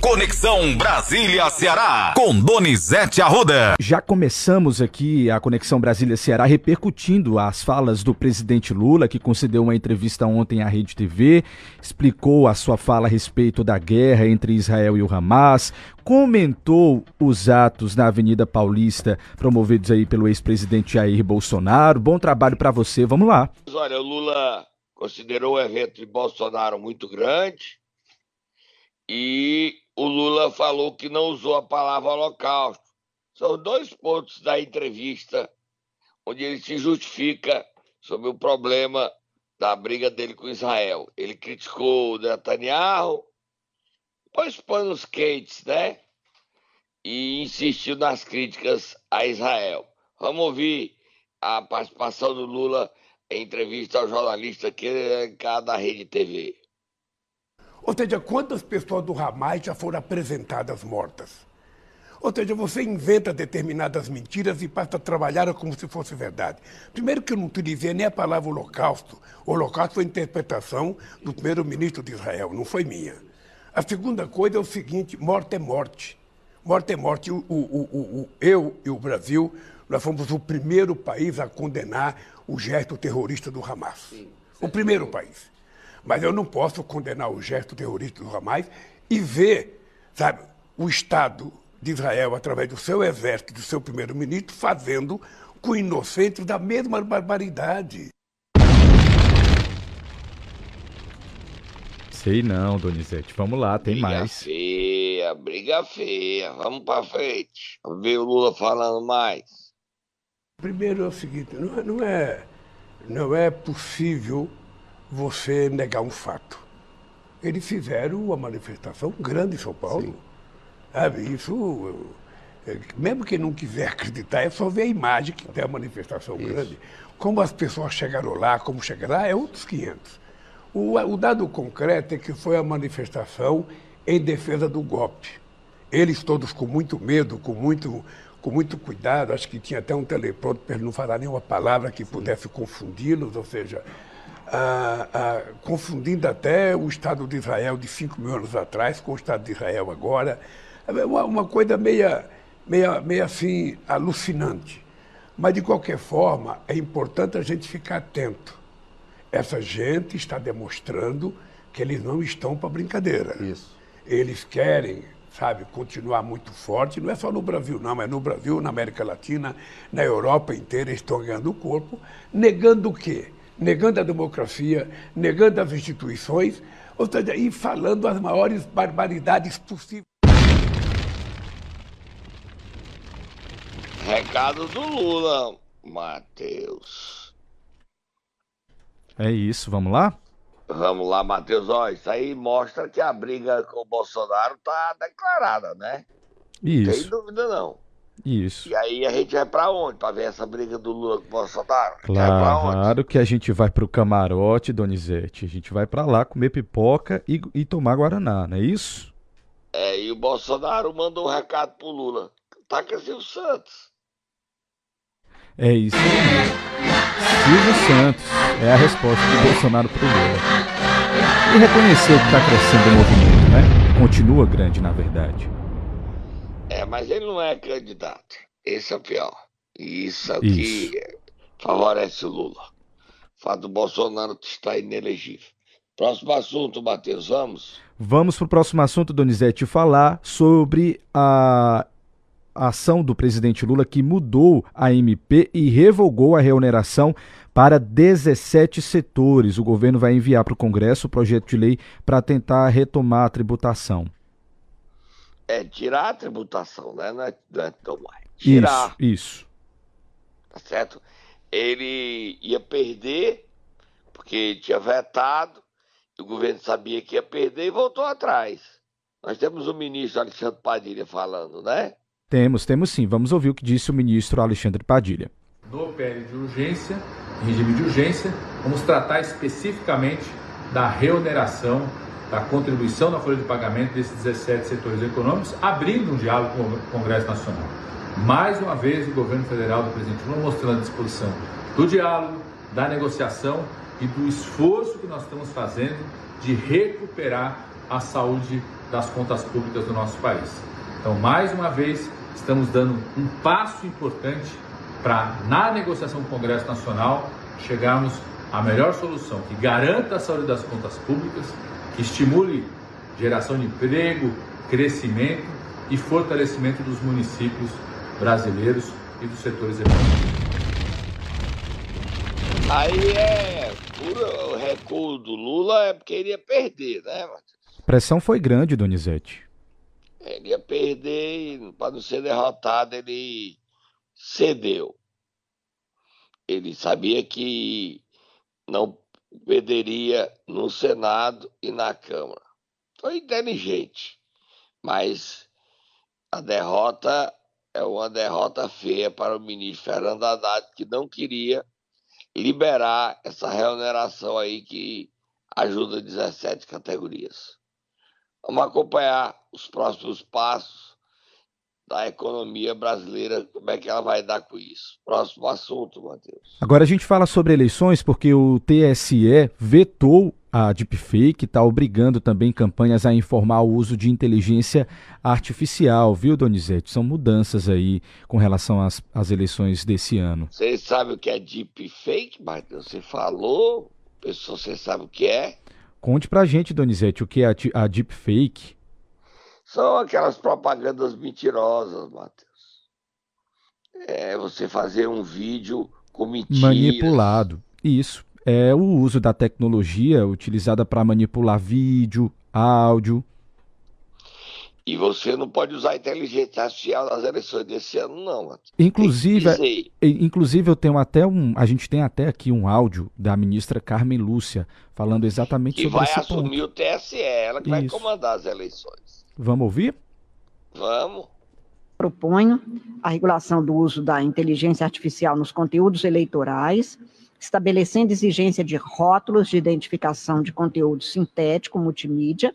Conexão Brasília-Ceará, com Donizete Arruda. Já começamos aqui a Conexão Brasília-Ceará repercutindo as falas do presidente Lula, que concedeu uma entrevista ontem à Rede TV, explicou a sua fala a respeito da guerra entre Israel e o Hamas, comentou os atos na Avenida Paulista promovidos aí pelo ex-presidente Jair Bolsonaro. Bom trabalho para você, vamos lá. Olha, o Lula considerou o evento de Bolsonaro muito grande e o Lula falou que não usou a palavra holocausto. São dois pontos da entrevista onde ele se justifica sobre o problema da briga dele com Israel. Ele criticou o Netanyahu, pôs panos quentes, né? E insistiu nas críticas a Israel. Vamos ouvir a participação do Lula em entrevista ao jornalista que é da Rede TV. Ou seja, quantas pessoas do Hamas já foram apresentadas mortas? Ou seja, você inventa determinadas mentiras e passa a trabalhar como se fosse verdade. Primeiro que eu não utilizei nem a palavra holocausto. O holocausto foi a interpretação do primeiro-ministro de Israel, não foi minha. A segunda coisa é o seguinte, morte é morte. Morte é morte. O, o, o, eu e o Brasil, nós fomos o primeiro país a condenar o gesto terrorista do Hamas. Sim, o primeiro país. Mas eu não posso condenar o gesto terrorista do Hamas e ver, sabe, o Estado de Israel, através do seu exército, do seu primeiro-ministro, fazendo com inocentes da mesma barbaridade. Sei não, Donizete. Vamos lá, tem briga mais. Briga feia, briga feia. Vamos pra frente. Vamos ver o Lula falando mais. Primeiro é o seguinte, não é, não é, não é possível você negar um fato. Eles fizeram uma manifestação grande em São Paulo. Sabe, isso, é, mesmo quem não quiser acreditar, é só ver a imagem que tem a manifestação isso. grande. Como as pessoas chegaram lá, como chegaram lá, é outros 500. O, o dado concreto é que foi a manifestação em defesa do golpe. Eles todos com muito medo, com muito, com muito cuidado, acho que tinha até um teleprompter para ele não falar nenhuma palavra que pudesse confundi-los, ou seja, ah, ah, confundindo até o Estado de Israel de 5 mil anos atrás com o Estado de Israel agora. É uma, uma coisa meia, meia, meia assim alucinante. Mas, de qualquer forma, é importante a gente ficar atento. Essa gente está demonstrando que eles não estão para brincadeira. Isso. Eles querem, sabe, continuar muito forte. Não é só no Brasil, não. É no Brasil, na América Latina, na Europa inteira, eles estão ganhando o corpo, negando o quê? Negando a democracia, negando as instituições, ou seja, e falando as maiores barbaridades possíveis. Recado do Lula, Matheus. É isso, vamos lá? Vamos lá, Matheus. Ó, isso aí mostra que a briga com o Bolsonaro tá declarada, né? Isso. Não tem dúvida, não. Isso. E aí a gente vai para onde? Para ver essa briga do Lula com o Bolsonaro? Claro que a gente vai para o camarote, Donizete. A gente vai para lá comer pipoca e, e, tomar Guaraná, não é isso? É, e o Bolsonaro mandou um recado pro Lula. Taca Silvio Santos. É isso. Silvio Santos é a resposta do Bolsonaro pro Lula. E reconheceu que está crescendo o movimento, né? Continua grande, na verdade. É, mas ele não é candidato. Esse é o pior. E isso é o que favorece o Lula. O fato do Bolsonaro estar inelegível. Próximo assunto, Matheus, vamos? Vamos para o próximo assunto, Donizete, falar sobre a ação do presidente Lula que mudou a MP e revogou a reoneração para 17 setores. O governo vai enviar para o Congresso o projeto de lei para tentar retomar a tributação é tirar a tributação, né? Não é, não é tomar. Tirar. Isso, isso. Tá certo? Ele ia perder, porque tinha vetado, o governo sabia que ia perder e voltou atrás. Nós temos o ministro Alexandre Padilha falando, né? Temos, temos sim. Vamos ouvir o que disse o ministro Alexandre Padilha. No PL de urgência, regime de urgência, vamos tratar especificamente da reoneração da contribuição na folha de pagamento desses 17 setores econômicos, abrindo um diálogo com o Congresso Nacional. Mais uma vez, o governo federal do presidente Lula mostrando a disposição do diálogo, da negociação e do esforço que nós estamos fazendo de recuperar a saúde das contas públicas do nosso país. Então, mais uma vez, estamos dando um passo importante para, na negociação com o Congresso Nacional, chegarmos à melhor solução que garanta a saúde das contas públicas, estimule geração de emprego, crescimento e fortalecimento dos municípios brasileiros e dos setores econômicos. Aí é o recuo do Lula é porque ele ia perder, né, Matheus? A pressão foi grande, Donizete. Ele ia perder e para não ser derrotado ele cedeu. Ele sabia que não perderia no Senado e na Câmara. Foi inteligente, mas a derrota é uma derrota feia para o ministro Fernando Haddad, que não queria liberar essa remuneração aí que ajuda 17 categorias. Vamos acompanhar os próximos passos da economia brasileira, como é que ela vai dar com isso. Próximo assunto, Matheus. Agora a gente fala sobre eleições porque o TSE vetou a deepfake, está obrigando também campanhas a informar o uso de inteligência artificial, viu, Donizete? São mudanças aí com relação às, às eleições desse ano. Você sabe o que é deepfake, Matheus? Você falou, pessoal, você sabe o que é? Conte pra gente, Donizete, o que é a, a deepfake. São aquelas propagandas mentirosas, Matheus. É você fazer um vídeo com mentiras. Manipulado. Isso. É o uso da tecnologia utilizada para manipular vídeo, áudio. E você não pode usar a inteligência artificial nas eleições desse ano, não. Matheus. Inclusive, inclusive eu tenho até um, a gente tem até aqui um áudio da ministra Carmen Lúcia falando exatamente que sobre ponto. Que vai assumir o TSE, ela que Isso. vai comandar as eleições. Vamos ouvir? Vamos. Proponho a regulação do uso da inteligência artificial nos conteúdos eleitorais, estabelecendo exigência de rótulos de identificação de conteúdo sintético multimídia,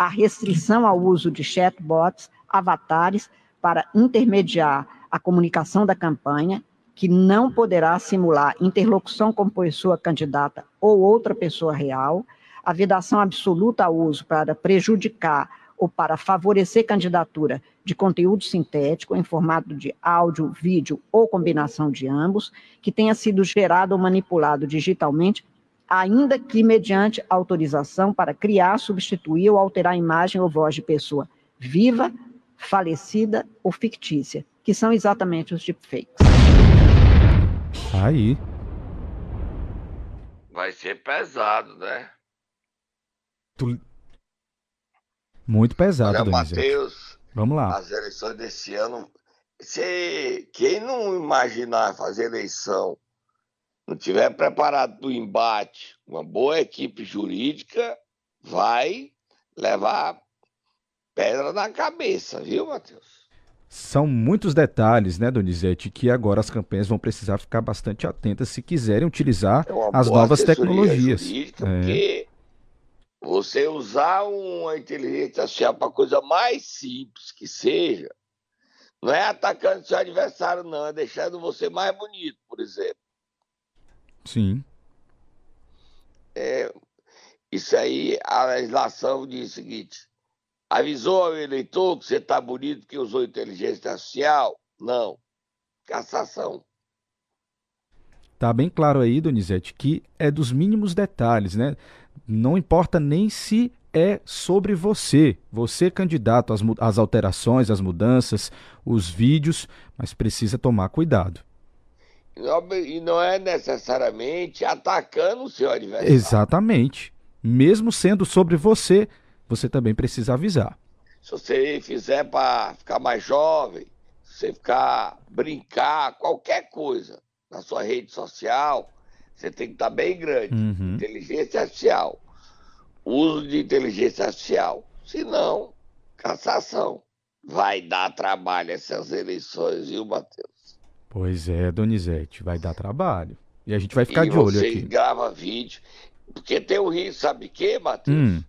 a restrição ao uso de chatbots, avatares, para intermediar a comunicação da campanha, que não poderá simular interlocução com pessoa candidata ou outra pessoa real, a vedação absoluta ao uso para prejudicar ou para favorecer candidatura de conteúdo sintético em formato de áudio, vídeo ou combinação de ambos, que tenha sido gerado ou manipulado digitalmente, ainda que mediante autorização para criar, substituir ou alterar a imagem ou voz de pessoa viva, falecida ou fictícia, que são exatamente os deepfakes. Aí. Vai ser pesado, né? Tu, muito pesado, Olha, Matheus, Vamos lá. As eleições desse ano. Se, quem não imaginar fazer eleição, não tiver preparado para o embate, uma boa equipe jurídica vai levar pedra na cabeça, viu, Matheus? São muitos detalhes, né, Donizete, que agora as campanhas vão precisar ficar bastante atentas se quiserem utilizar é as novas tecnologias. Jurídica, é. Porque você usar uma inteligência artificial para coisa mais simples que seja, não é atacando seu adversário, não, é deixando você mais bonito, por exemplo. Sim. É, isso aí, a legislação diz o seguinte: avisou ao eleitor que você está bonito que usou inteligência artificial? Não. Cassação. Tá bem claro aí, Donizete, que é dos mínimos detalhes, né? Não importa nem se é sobre você, você candidato às, às alterações, às mudanças, os vídeos, mas precisa tomar cuidado. E não é necessariamente atacando o seu adversário. Exatamente. Mesmo sendo sobre você, você também precisa avisar. Se você fizer para ficar mais jovem, se você ficar brincar, qualquer coisa na sua rede social, você tem que estar bem grande. Uhum. Inteligência artificial. Uso de inteligência artificial. Se não, cassação. Vai dar trabalho essas eleições, viu, Matheus? Pois é, Donizete, vai dar trabalho. E a gente vai ficar e de olho aqui. Você grava vídeo. Porque tem o risco, sabe quê, Matheus? Hum.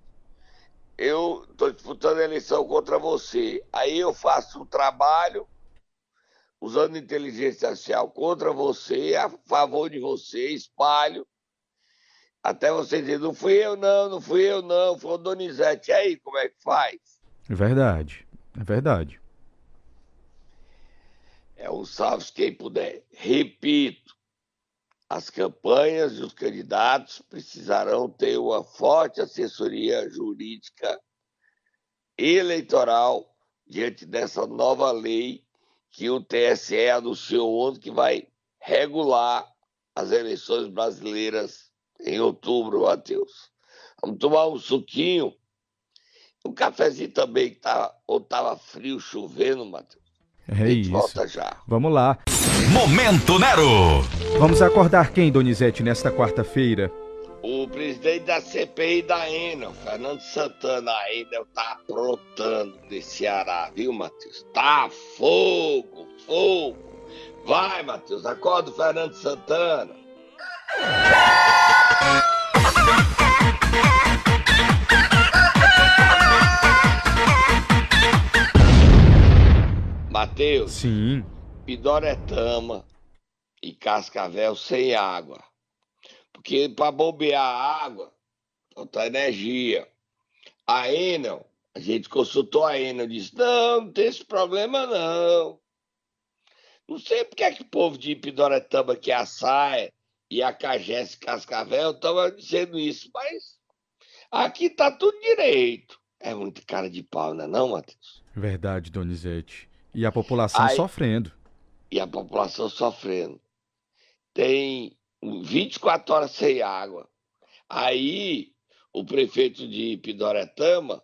Eu estou disputando a eleição contra você. Aí eu faço um trabalho usando inteligência artificial contra você, a favor de você, espalho, Até você dizer, não fui eu não, não fui eu não, foi o Donizete. E aí, como é que faz? É verdade, é verdade. É um salve quem puder. Repito, as campanhas e os candidatos precisarão ter uma forte assessoria jurídica eleitoral diante dessa nova lei que o TSE anunciou ontem que vai regular as eleições brasileiras em outubro, Matheus. Vamos tomar um suquinho. Um cafezinho também, tá, ou tava frio, chovendo, Matheus. É isso. Volta já. Vamos lá. Momento Nero. Vamos acordar quem, Donizete, nesta quarta-feira? O presidente da CPI da Enel, Fernando Santana, a Enel tá aprontando de Ceará, viu, Matheus? Tá fogo, fogo. Vai, Matheus, acorda o Fernando Santana. Matheus, Sim. Pidoretama e Cascavel sem água. Porque para bombear a água, falta energia. A Enel, a gente consultou a Enel, disse, não, não tem esse problema não. Não sei porque é que o povo de Pidoretama que é a Saia e a Cagés Cascavel estavam dizendo isso, mas aqui tá tudo direito. É muito cara de pau, não é não, Matheus? Verdade, Donizete. E a população Aí- sofrendo. e a população sofrendo. Tem 24 horas sem água. Aí o prefeito de Pidoretama,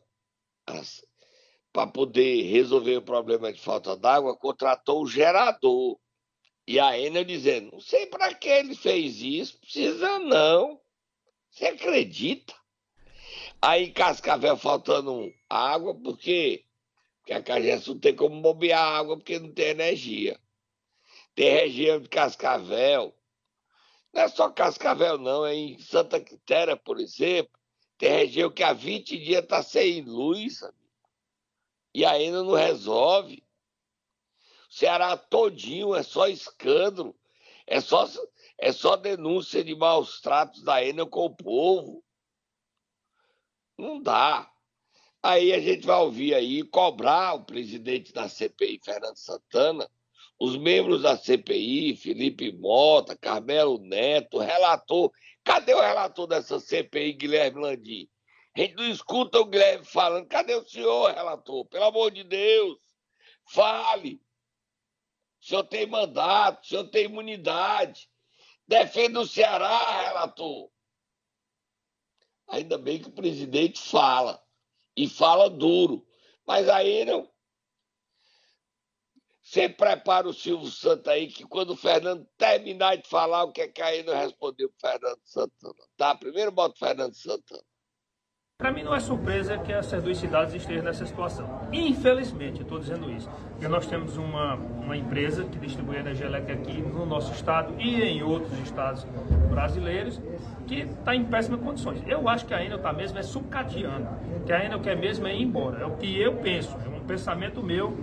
para poder resolver o problema de falta d'água, contratou um gerador. E a Enel dizendo, não sei para que ele fez isso, precisa não. Você acredita? Aí Cascavel faltando água, por quê? Porque a Cagés não tem como bombear água porque não tem energia. Tem região de Cascavel. Não é só Cascavel, não. É em Santa Quitéria, por exemplo. Tem região que há 20 dias está sem luz. amigo. E ainda não resolve. O Ceará todinho é só escândalo. É só, é só denúncia de maus tratos da Enel com o povo. Não dá. Aí a gente vai ouvir aí cobrar o presidente da CPI, Fernando Santana, os membros da CPI, Felipe Mota, Carmelo Neto, relator. Cadê o relator dessa CPI, Guilherme Landim? A gente não escuta o Guilherme falando. Cadê o senhor, relator? Pelo amor de Deus, fale. O senhor tem mandato, o senhor tem imunidade. Defenda o Ceará, relator. Ainda bem que o presidente fala. E fala duro. Mas aí não. Você prepara o Silvio Santos aí, que quando o Fernando terminar de falar, o que é que aí não respondeu pro Fernando Santana? Tá? Primeiro bota o Fernando Santana. Para mim não é surpresa que essas duas cidades estejam nessa situação. Infelizmente, estou dizendo isso, porque nós temos uma, uma empresa que distribui energia elétrica aqui no nosso estado e em outros estados brasileiros que está em péssimas condições. Eu acho que a Enel está mesmo é sucateando, que a Enel quer mesmo é ir embora. É o que eu penso, é um pensamento meu,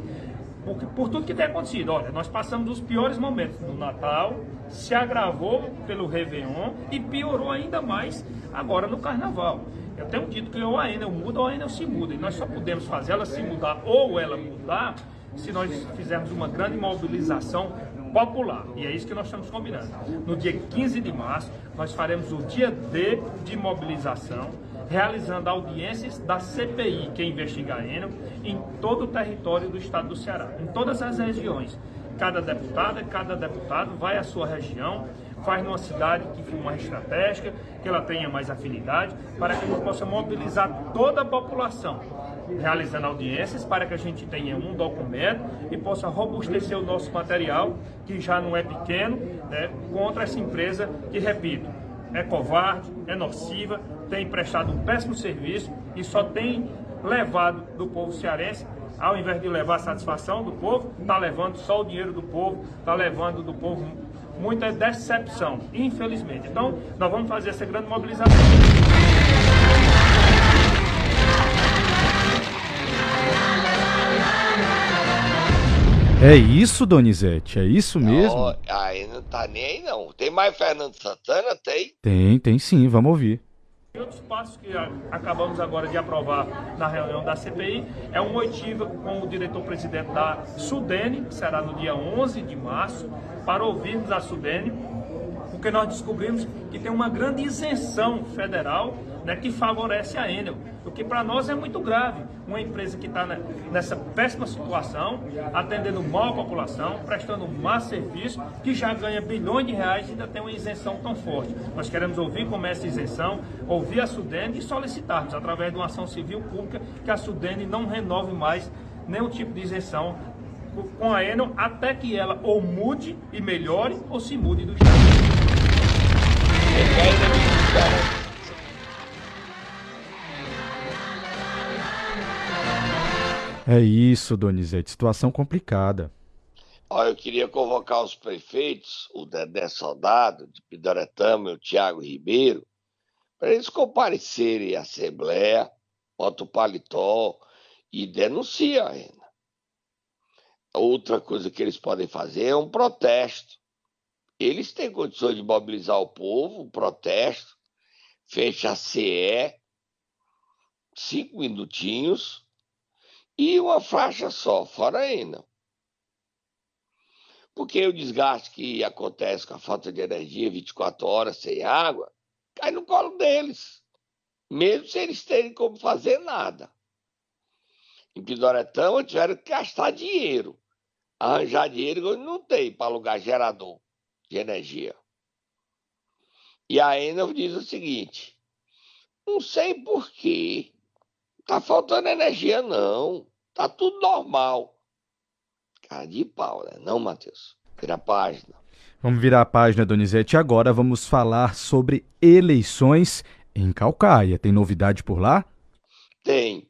porque, por tudo que tem acontecido. Olha, nós passamos os piores momentos no Natal, se agravou pelo Réveillon e piorou ainda mais agora no Carnaval. Eu tenho dito que ou a Enel muda ou a Enel se muda. E nós só podemos fazer ela se mudar ou ela mudar se nós fizermos uma grande mobilização popular. E é isso que nós estamos combinando. No dia 15 de março, nós faremos o dia D de mobilização, realizando audiências da CPI, que investiga a Enel, em todo o território do estado do Ceará, em todas as regiões. Cada deputada, cada deputado vai à sua região, faz numa cidade que for mais estratégica, que ela tenha mais afinidade, para que a gente possa mobilizar toda a população, realizando audiências para que a gente tenha um documento e possa robustecer o nosso material, que já não é pequeno, né, contra essa empresa que, repito, é covarde, é nociva, tem prestado um péssimo serviço e só tem levado do povo cearense ao invés de levar a satisfação do povo, está levando só o dinheiro do povo, está levando do povo muita decepção, infelizmente. Então, nós vamos fazer essa grande mobilização. É isso, Donizete? É isso mesmo? Não, aí não tá nem aí, não. Tem mais Fernando Santana? Tem? Tem, tem sim. Vamos ouvir. E outros passos que acabamos agora de aprovar na reunião da CPI é uma oitiva com o diretor-presidente da Sudene, que será no dia 11 de março, para ouvirmos a Sudene, porque nós descobrimos que tem uma grande isenção federal né, que favorece a Enel, o que para nós é muito grave. Uma empresa que está nessa péssima situação, atendendo mal a população, prestando má serviço, que já ganha bilhões de reais e ainda tem uma isenção tão forte. Nós queremos ouvir como é essa isenção, ouvir a Sudene e solicitarmos, através de uma ação civil pública, que a Sudene não renove mais nenhum tipo de isenção com a Enel, até que ela ou mude e melhore, ou se mude do Estado. É isso, Donizete, situação complicada. Olha, eu queria convocar os prefeitos, o Dedé Soldado, de Pidoretama e o Tiago Ribeiro, para eles comparecerem à Assembleia, bota o paletó e denuncia ainda. Outra coisa que eles podem fazer é um protesto. Eles têm condições de mobilizar o povo, um protesto, fecha a CE, cinco minutinhos, e uma faixa só, fora ainda. Porque o desgaste que acontece com a falta de energia 24 horas sem água cai no colo deles, mesmo sem eles terem como fazer nada. Em Pidoretama tiveram que gastar dinheiro, arranjar dinheiro não tem para alugar gerador de energia. E a Enel diz o seguinte: não sei por quê Tá faltando energia, não. Tá tudo normal. Cara de pau, né? Não, Matheus. Vira a página. Vamos virar a página, Donizete. Agora vamos falar sobre eleições em Calcaia. Tem novidade por lá? Tem.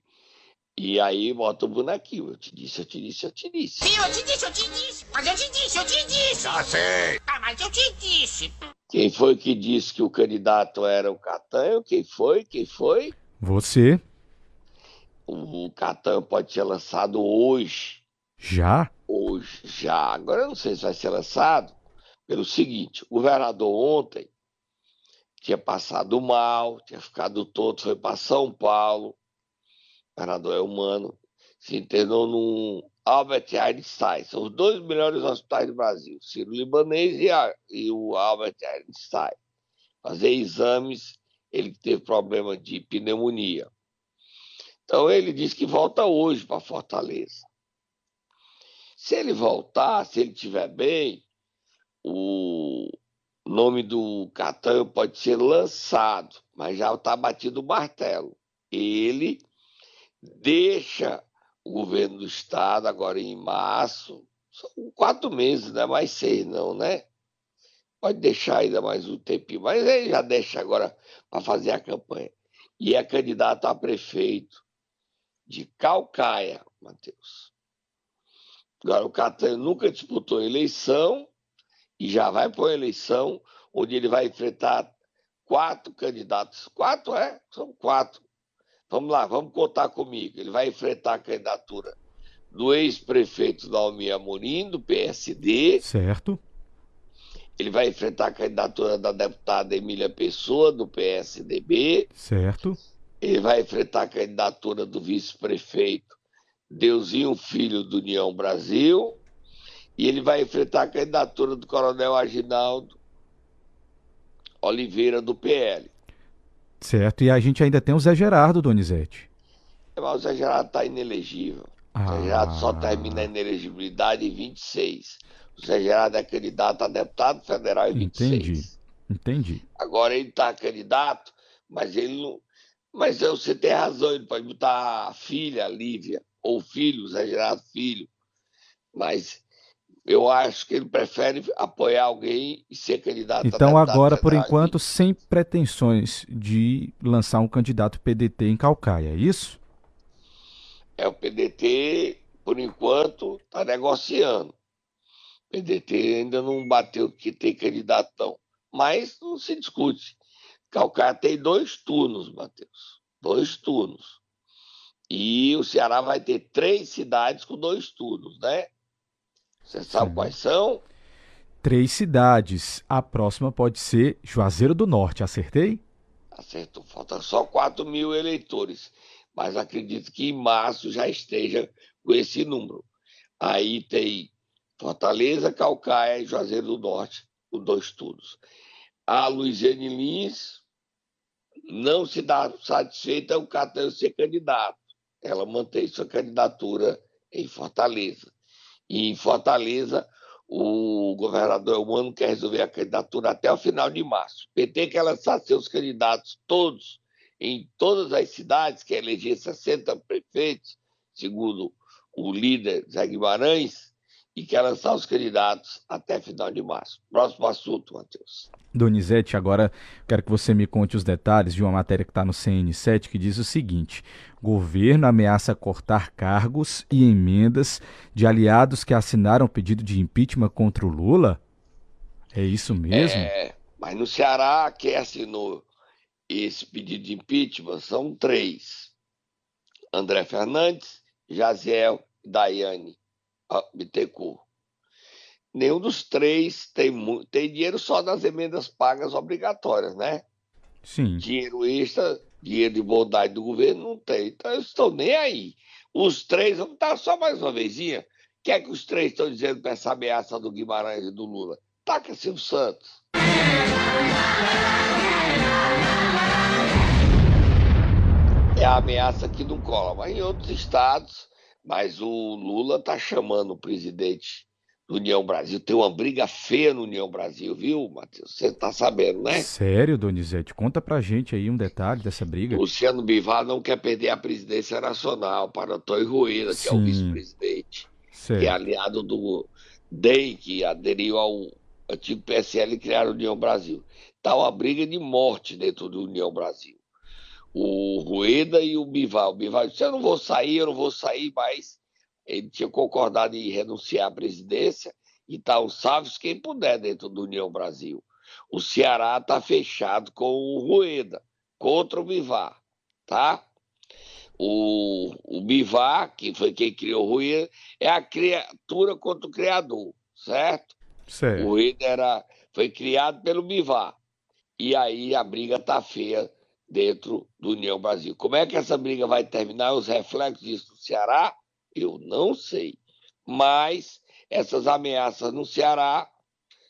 E aí bota o bonequinho. Eu te disse, eu te disse, eu te disse. Sim, eu te disse, eu te disse. Mas eu te disse, eu te disse. Já sei. Ah, mas eu te disse. Quem foi que disse que o candidato era o Catanho? Quem foi? Quem foi? Você o Catan pode ser lançado hoje. Já? Hoje, já. Agora eu não sei se vai ser lançado pelo seguinte: o governador ontem tinha passado mal, tinha ficado todo, foi para São Paulo. Governador é humano, se internou no Albert Einstein. São os dois melhores hospitais do Brasil, Ciro Libanês e, a, e o Albert Einstein. Fazer exames, ele teve problema de pneumonia. Então ele diz que volta hoje para Fortaleza. Se ele voltar, se ele estiver bem, o nome do Catan pode ser lançado, mas já está batido o martelo. Ele deixa o governo do estado agora em março, quatro meses, não é mais seis não, né? Pode deixar ainda mais um tempinho, mas ele já deixa agora para fazer a campanha. E é candidato a prefeito de Calcaia, Matheus. Agora, o Catanho nunca disputou eleição e já vai para uma eleição onde ele vai enfrentar quatro candidatos. Quatro, é? São quatro. Vamos lá, vamos contar comigo. Ele vai enfrentar a candidatura do ex-prefeito Dalmi Amorim, do PSD. Certo. Ele vai enfrentar a candidatura da deputada Emília Pessoa, do PSDB. Certo ele vai enfrentar a candidatura do vice-prefeito Deusinho Filho do União Brasil e ele vai enfrentar a candidatura do coronel Aginaldo Oliveira do PL. Certo, e a gente ainda tem o Zé Gerardo, Donizete. Mas o Zé Gerardo está inelegível. Ah. O Zé Gerardo só termina a inelegibilidade em 26. O Zé Gerardo é candidato a deputado federal em 26. Entendi, entendi. Agora ele está candidato, mas ele não, mas você tem razão, ele pode botar a filha, a Lívia, ou filho, Zé Gerardo Filho. Mas eu acho que ele prefere apoiar alguém e ser candidato Então, agora, por enquanto, sem pretensões de lançar um candidato PDT em Calcaia, é isso? É, o PDT, por enquanto, está negociando. O PDT ainda não bateu que tem candidatão. Mas não se discute. Calcaia tem dois turnos, Matheus. Dois turnos. E o Ceará vai ter três cidades com dois turnos, né? Você sabe Sim. quais são? Três cidades. A próxima pode ser Juazeiro do Norte, acertei? Acertou. Falta só 4 mil eleitores. Mas acredito que em março já esteja com esse número. Aí tem Fortaleza, Calcaia e Juazeiro do Norte, os dois estudos. A Luiziane Lins não se dá satisfeita o Catão ser candidato. Ela mantém sua candidatura em Fortaleza. E em Fortaleza, o governador Humano quer resolver a candidatura até o final de março. O PT quer lançar seus candidatos todos em todas as cidades, quer eleger 60 prefeitos, segundo o líder Zé Guimarães, e quer lançar os candidatos até final de março. Próximo assunto, Matheus. Donizete, agora quero que você me conte os detalhes de uma matéria que está no CN7 que diz o seguinte: governo ameaça cortar cargos e emendas de aliados que assinaram pedido de impeachment contra o Lula? É isso mesmo? É, mas no Ceará, quem assinou esse pedido de impeachment são três: André Fernandes, Jaziel e Daiane Bittencourt. Nenhum dos três tem, tem dinheiro só das emendas pagas obrigatórias, né? Sim. Dinheiro extra, dinheiro de bondade do governo não tem. Então eu estou nem aí. Os três, vamos dar só mais uma vezinha. O que é que os três estão dizendo para essa ameaça do Guimarães e do Lula? Taca Silvio Santos. É a ameaça que não cola. Mas em outros estados, mas o Lula está chamando o presidente do União Brasil. Tem uma briga feia no União Brasil, viu, Matheus? Você está sabendo, né? Sério, Donizete? Conta pra gente aí um detalhe dessa briga. Luciano Bivar não quer perder a presidência nacional para Antônio Rueda, que Sim. é o vice-presidente, que é aliado do DEM, que aderiu ao antigo PSL e criaram a União Brasil. Está uma briga de morte dentro do União Brasil o Rueda e o Bival. O Bival disse: Eu não vou sair, eu não vou sair, mas ele tinha concordado em renunciar à presidência e tá o Salves quem puder dentro do União Brasil. O Ceará está fechado com o Rueda, contra o Bivar, tá? O, o Bivar, que foi quem criou o Rueda, é a criatura contra o criador, certo? certo. O Rueda era, foi criado pelo Bivar. E aí a briga tá feia dentro do União Brasil. Como é que essa briga vai terminar? Os reflexos disso no Ceará? Eu não sei. Mas essas ameaças no Ceará,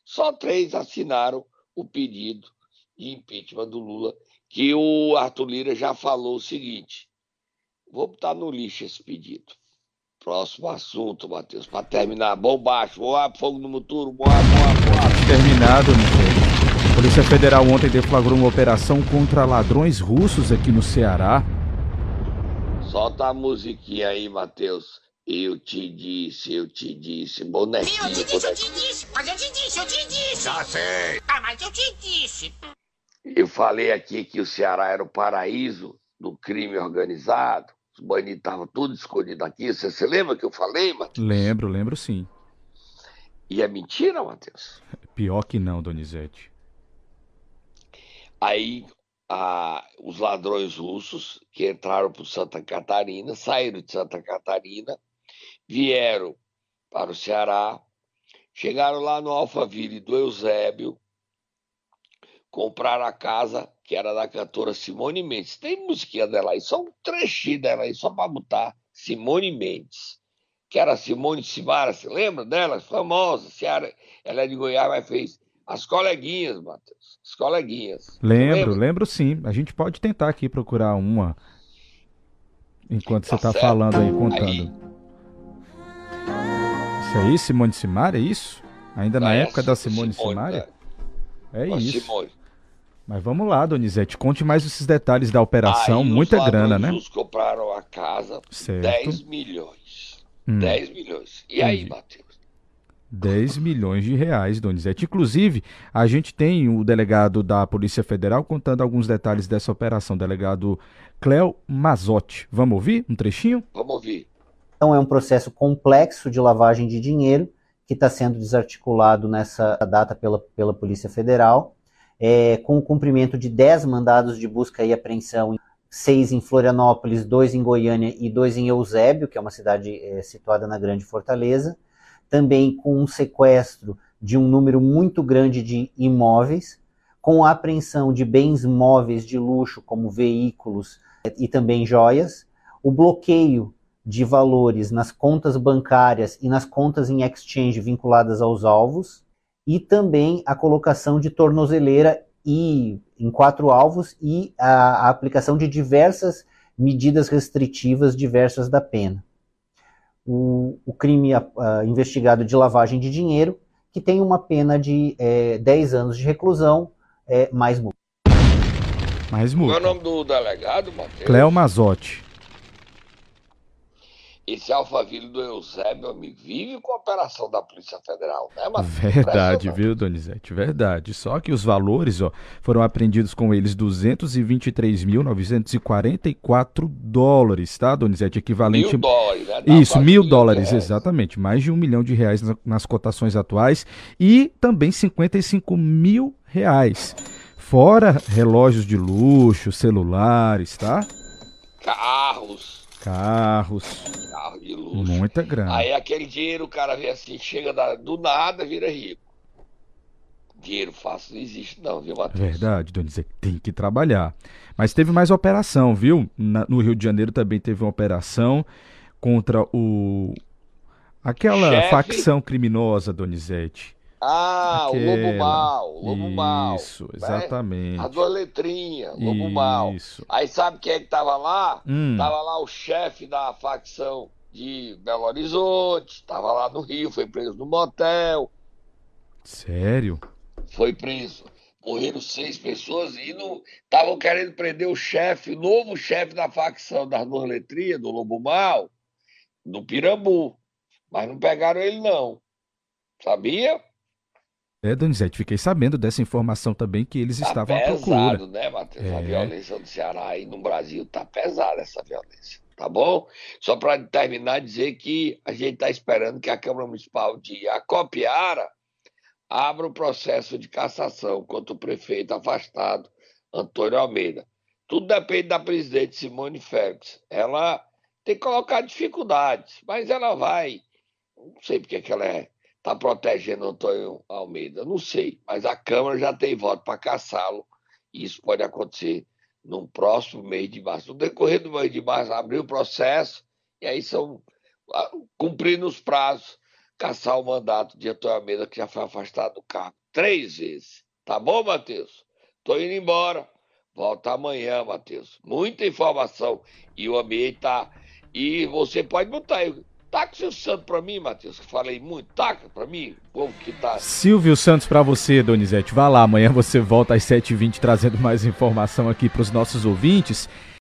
só três assinaram o pedido de impeachment do Lula, que o Arthur Lira já falou o seguinte: vou botar no lixo esse pedido. Próximo assunto, Matheus, para terminar. Bom baixo, voar fogo no muturo, voar, voar, voar. Terminado, meu Polícia Federal ontem deflagrou uma operação contra ladrões russos aqui no Ceará. Solta a musiquinha aí, Matheus. Eu te disse, eu te disse, bonequinho. Eu te disse, eu te disse, mas eu te disse, eu te disse. Já sei. Ah, mas eu te disse. Eu falei aqui que o Ceará era o paraíso do crime organizado. Os bandidos estavam tudo escondidos aqui. Você se lembra que eu falei, Matheus? Lembro, lembro sim. E é mentira, Matheus? Pior que não, Donizete. Aí a, os ladrões russos que entraram por Santa Catarina, saíram de Santa Catarina, vieram para o Ceará, chegaram lá no Alphaville do Eusébio, compraram a casa que era da cantora Simone Mendes. Tem musiquinha dela aí, só um trechinho dela aí, só para botar Simone Mendes. Que era Simone Simara, você lembra dela? Famosa, ela é de Goiás, mas fez as coleguinhas, Matheus. As coleguinhas. Lembro, lembro sim. A gente pode tentar aqui procurar uma. Enquanto tá você está falando aí, contando. Aí. Isso aí, Simone Simaria, é isso? Ainda na é, época da Simone, Simone Simaria? É, é isso. Simone. Mas vamos lá, Donizete, conte mais esses detalhes da operação, aí, muita grana, né? Os compraram a casa, certo. 10 milhões. Hum. 10 milhões. E Entendi. aí, Matheus? 10 milhões de reais, Donizete. Inclusive, a gente tem o delegado da Polícia Federal contando alguns detalhes dessa operação, delegado Cléo Mazotti. Vamos ouvir um trechinho? Vamos ouvir. Então, é um processo complexo de lavagem de dinheiro que está sendo desarticulado nessa data pela, pela Polícia Federal, é, com o cumprimento de 10 mandados de busca e apreensão, seis em Florianópolis, dois em Goiânia e dois em Eusébio, que é uma cidade é, situada na Grande Fortaleza também com um sequestro de um número muito grande de imóveis, com a apreensão de bens móveis de luxo, como veículos e também joias, o bloqueio de valores nas contas bancárias e nas contas em exchange vinculadas aos alvos, e também a colocação de tornozeleira e em quatro alvos e a, a aplicação de diversas medidas restritivas diversas da pena. O, o crime a, a, investigado de lavagem de dinheiro, que tem uma pena de é, 10 anos de reclusão, é, mais multa. Mais multa. Qual é o nome do delegado, Matheus? Cléo Mazotti. Esse Alphaville do Eusébio, amigo, vive com a operação da Polícia Federal, né, Matheus? Verdade, viu, Donizete? Verdade. Só que os valores, ó, foram apreendidos com eles 223.944 dólares, tá, Donizete? Equivalente. Mil dólares, né? Dá Isso, mil dólares, reais. exatamente. Mais de um milhão de reais na- nas cotações atuais e também 55 mil reais. Fora relógios de luxo, celulares, tá? Carros, Carros. carro de luxo. Muita grana. Aí aquele dinheiro, o cara vê assim, chega da- do nada, vira rico. Dinheiro fácil não existe não, viu, Matheus? Verdade, Donizete, tem que trabalhar. Mas teve mais operação, viu? Na- no Rio de Janeiro também teve uma operação contra o. Aquela Chefe. facção criminosa, Donizete. Ah, o Lobo Aquela. Mal, o Lobo Mal. Isso, né? exatamente. As duas letrinhas, Lobo Mal. Isso. Aí sabe quem é que tava lá? Hum. Tava lá o chefe da facção de Belo Horizonte, tava lá no Rio, foi preso no motel, Sério? foi preso. Morreram seis pessoas e estavam querendo prender o chefe, o novo chefe da facção das duas letrinhas, do Lobo Mal, no Pirambu. Mas não pegaram ele, não. Sabia? É, Donizete, fiquei sabendo dessa informação também que eles Tá estavam à pesado, procura. né, Matheus? A É. violência no Ceará e no Brasil tá pesada essa violência, tá bom? Só para terminar, dizer que a gente está esperando que a Câmara Municipal de Acopiara abra o processo de cassação contra o prefeito afastado, Antônio Almeida. Tudo depende da presidente Simone Félix. Ela tem que colocar dificuldades, mas ela vai. Não sei porque que ela é está protegendo Antônio Almeida. Não sei, mas a Câmara já tem voto para caçá-lo. E isso pode acontecer no próximo mês de março. No decorrer do mês de março, abrir o processo, e aí são, ah, cumprindo os prazos, caçar o mandato de Antônio Almeida, que já foi afastado do cargo três vezes. Tá bom, Matheus? Tô indo embora. Volta amanhã, Matheus. Muita informação. E o ambiente tá. E você pode botar aí. Taca o seu santo pra mim, Matheus, que falei muito. Taca pra mim, povo que tá. Silvio Santos pra você, Donizete. Vá lá, amanhã você volta às 7h20 trazendo mais informação aqui pros nossos ouvintes.